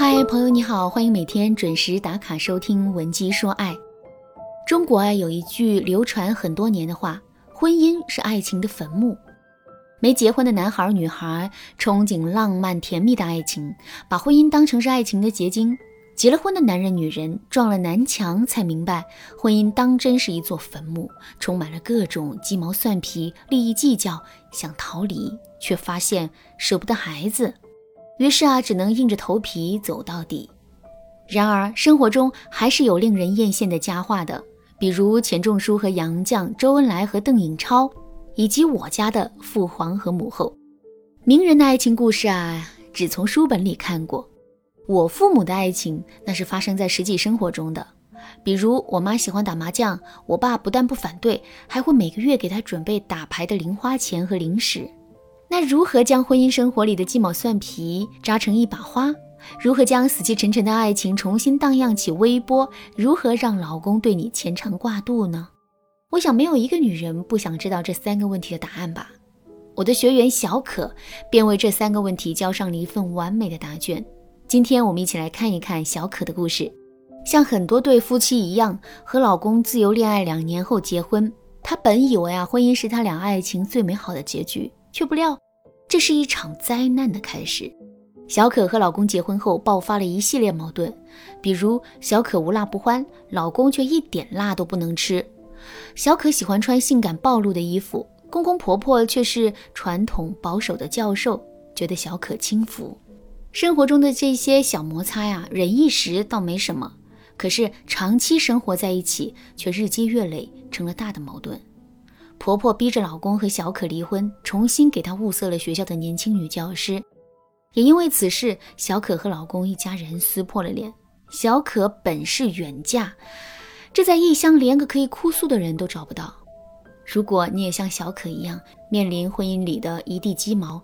嗨，朋友你好，欢迎每天准时打卡收听《文姬说爱》。中国啊有一句流传很多年的话：“婚姻是爱情的坟墓。”没结婚的男孩女孩憧憬浪漫甜蜜的爱情，把婚姻当成是爱情的结晶；结了婚的男人女人撞了南墙，才明白婚姻当真是一座坟墓，充满了各种鸡毛蒜皮、利益计较，想逃离却发现舍不得孩子。于是啊，只能硬着头皮走到底。然而，生活中还是有令人艳羡的佳话的，比如钱钟书和杨绛、周恩来和邓颖超，以及我家的父皇和母后。名人的爱情故事啊，只从书本里看过。我父母的爱情，那是发生在实际生活中的。比如，我妈喜欢打麻将，我爸不但不反对，还会每个月给她准备打牌的零花钱和零食。那如何将婚姻生活里的鸡毛蒜皮扎成一把花？如何将死气沉沉的爱情重新荡漾起微波？如何让老公对你牵肠挂肚呢？我想没有一个女人不想知道这三个问题的答案吧。我的学员小可便为这三个问题交上了一份完美的答卷。今天我们一起来看一看小可的故事。像很多对夫妻一样，和老公自由恋爱两年后结婚，她本以为啊，婚姻是他俩爱情最美好的结局。却不料，这是一场灾难的开始。小可和老公结婚后，爆发了一系列矛盾，比如小可无辣不欢，老公却一点辣都不能吃；小可喜欢穿性感暴露的衣服，公公婆婆却是传统保守的教授，觉得小可轻浮。生活中的这些小摩擦呀，忍一时倒没什么，可是长期生活在一起，却日积月累，成了大的矛盾。婆婆逼着老公和小可离婚，重新给她物色了学校的年轻女教师。也因为此事，小可和老公一家人撕破了脸。小可本是远嫁，这在异乡连个可以哭诉的人都找不到。如果你也像小可一样面临婚姻里的一地鸡毛，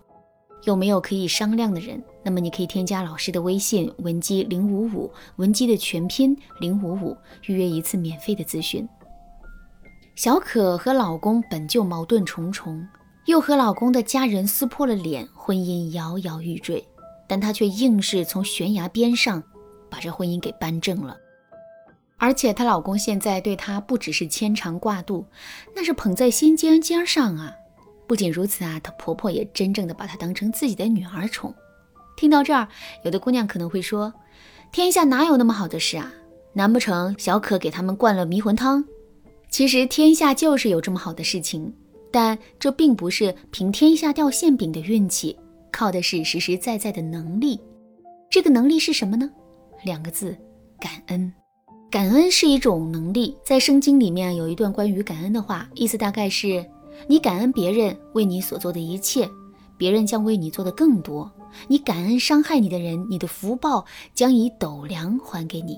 有没有可以商量的人？那么你可以添加老师的微信文姬零五五，文姬的全拼零五五，预约一次免费的咨询。小可和老公本就矛盾重重，又和老公的家人撕破了脸，婚姻摇摇欲坠。但她却硬是从悬崖边上把这婚姻给扳正了。而且她老公现在对她不只是牵肠挂肚，那是捧在心尖尖上啊！不仅如此啊，她婆婆也真正的把她当成自己的女儿宠。听到这儿，有的姑娘可能会说：“天下哪有那么好的事啊？难不成小可给他们灌了迷魂汤？”其实天下就是有这么好的事情，但这并不是凭天下掉馅饼的运气，靠的是实实在在的能力。这个能力是什么呢？两个字：感恩。感恩是一种能力，在圣经里面有一段关于感恩的话，意思大概是：你感恩别人为你所做的一切，别人将为你做的更多；你感恩伤害你的人，你的福报将以斗量还给你。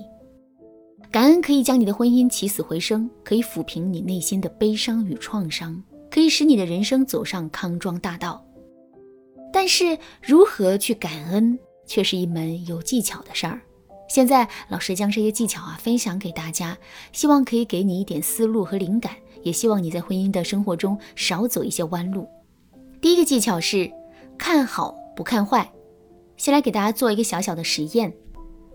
感恩可以将你的婚姻起死回生，可以抚平你内心的悲伤与创伤，可以使你的人生走上康庄大道。但是，如何去感恩，却是一门有技巧的事儿。现在，老师将这些技巧啊分享给大家，希望可以给你一点思路和灵感，也希望你在婚姻的生活中少走一些弯路。第一个技巧是看好不看坏。先来给大家做一个小小的实验。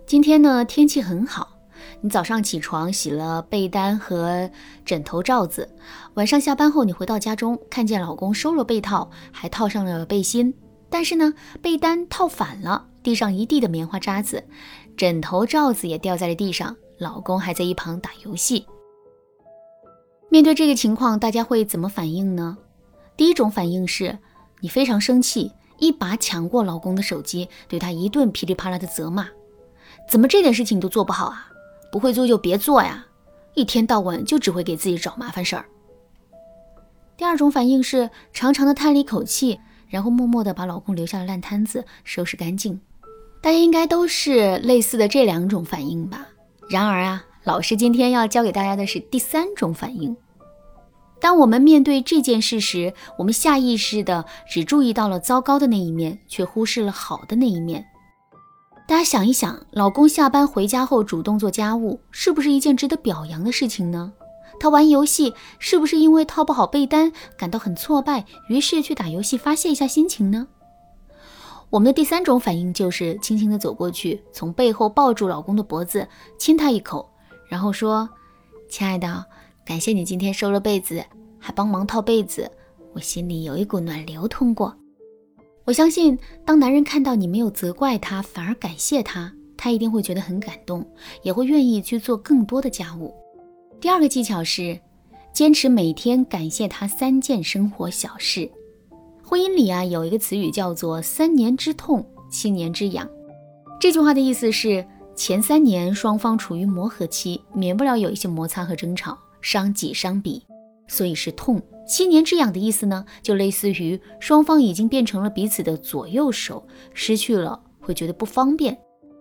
今天呢，天气很好。你早上起床洗了被单和枕头罩子，晚上下班后你回到家中，看见老公收了被套，还套上了背心，但是呢，被单套反了，地上一地的棉花渣子，枕头罩子也掉在了地上，老公还在一旁打游戏。面对这个情况，大家会怎么反应呢？第一种反应是你非常生气，一把抢过老公的手机，对他一顿噼里啪啦的责骂，怎么这点事情你都做不好啊？不会做就别做呀，一天到晚就只会给自己找麻烦事儿。第二种反应是长长的叹了一口气，然后默默的把老公留下的烂摊子收拾干净。大家应该都是类似的这两种反应吧？然而啊，老师今天要教给大家的是第三种反应。当我们面对这件事时，我们下意识的只注意到了糟糕的那一面，却忽视了好的那一面。大家想一想，老公下班回家后主动做家务，是不是一件值得表扬的事情呢？他玩游戏，是不是因为套不好被单感到很挫败，于是去打游戏发泄一下心情呢？我们的第三种反应就是轻轻地走过去，从背后抱住老公的脖子，亲他一口，然后说：“亲爱的，感谢你今天收了被子，还帮忙套被子，我心里有一股暖流通过。”我相信，当男人看到你没有责怪他，反而感谢他，他一定会觉得很感动，也会愿意去做更多的家务。第二个技巧是，坚持每天感谢他三件生活小事。婚姻里啊，有一个词语叫做“三年之痛，七年之痒”。这句话的意思是，前三年双方处于磨合期，免不了有一些摩擦和争吵，伤己伤彼，所以是痛。七年之痒的意思呢，就类似于双方已经变成了彼此的左右手，失去了会觉得不方便。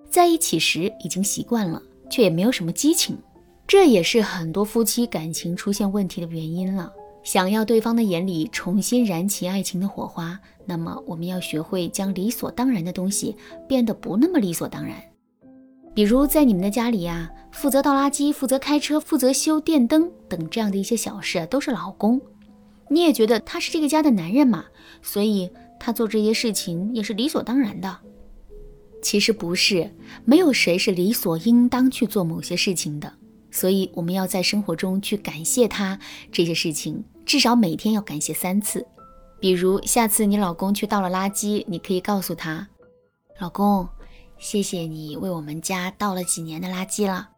在一起时已经习惯了，却也没有什么激情，这也是很多夫妻感情出现问题的原因了。想要对方的眼里重新燃起爱情的火花，那么我们要学会将理所当然的东西变得不那么理所当然。比如在你们的家里呀，负责倒垃圾、负责开车、负责修电灯等这样的一些小事都是老公。你也觉得他是这个家的男人嘛，所以他做这些事情也是理所当然的。其实不是，没有谁是理所应当去做某些事情的。所以我们要在生活中去感谢他这些事情。至少每天要感谢三次，比如下次你老公去倒了垃圾，你可以告诉他：“老公，谢谢你为我们家倒了几年的垃圾了，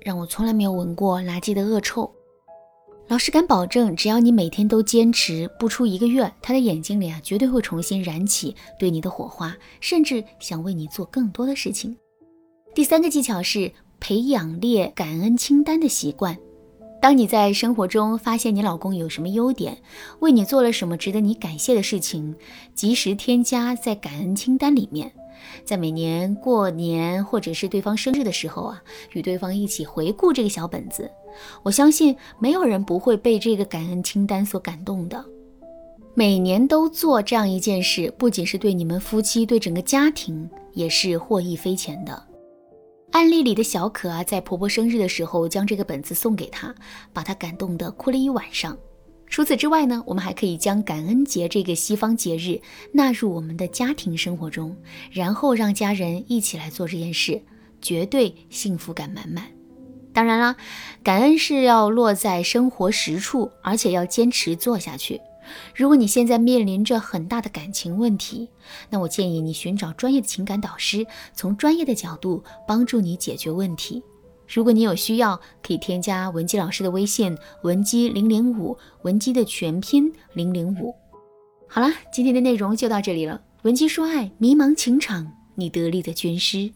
让我从来没有闻过垃圾的恶臭。”老师敢保证，只要你每天都坚持，不出一个月，他的眼睛里啊绝对会重新燃起对你的火花，甚至想为你做更多的事情。第三个技巧是培养列感恩清单的习惯。当你在生活中发现你老公有什么优点，为你做了什么值得你感谢的事情，及时添加在感恩清单里面。在每年过年或者是对方生日的时候啊，与对方一起回顾这个小本子。我相信没有人不会被这个感恩清单所感动的。每年都做这样一件事，不仅是对你们夫妻，对整个家庭也是获益匪浅的。案例里的小可啊，在婆婆生日的时候将这个本子送给她，把她感动的哭了一晚上。除此之外呢，我们还可以将感恩节这个西方节日纳入我们的家庭生活中，然后让家人一起来做这件事，绝对幸福感满满。当然啦，感恩是要落在生活实处，而且要坚持做下去。如果你现在面临着很大的感情问题，那我建议你寻找专业的情感导师，从专业的角度帮助你解决问题。如果你有需要，可以添加文姬老师的微信文姬零零五，文姬的全拼零零五。好了，今天的内容就到这里了。文姬说爱，迷茫情场，你得力的军师。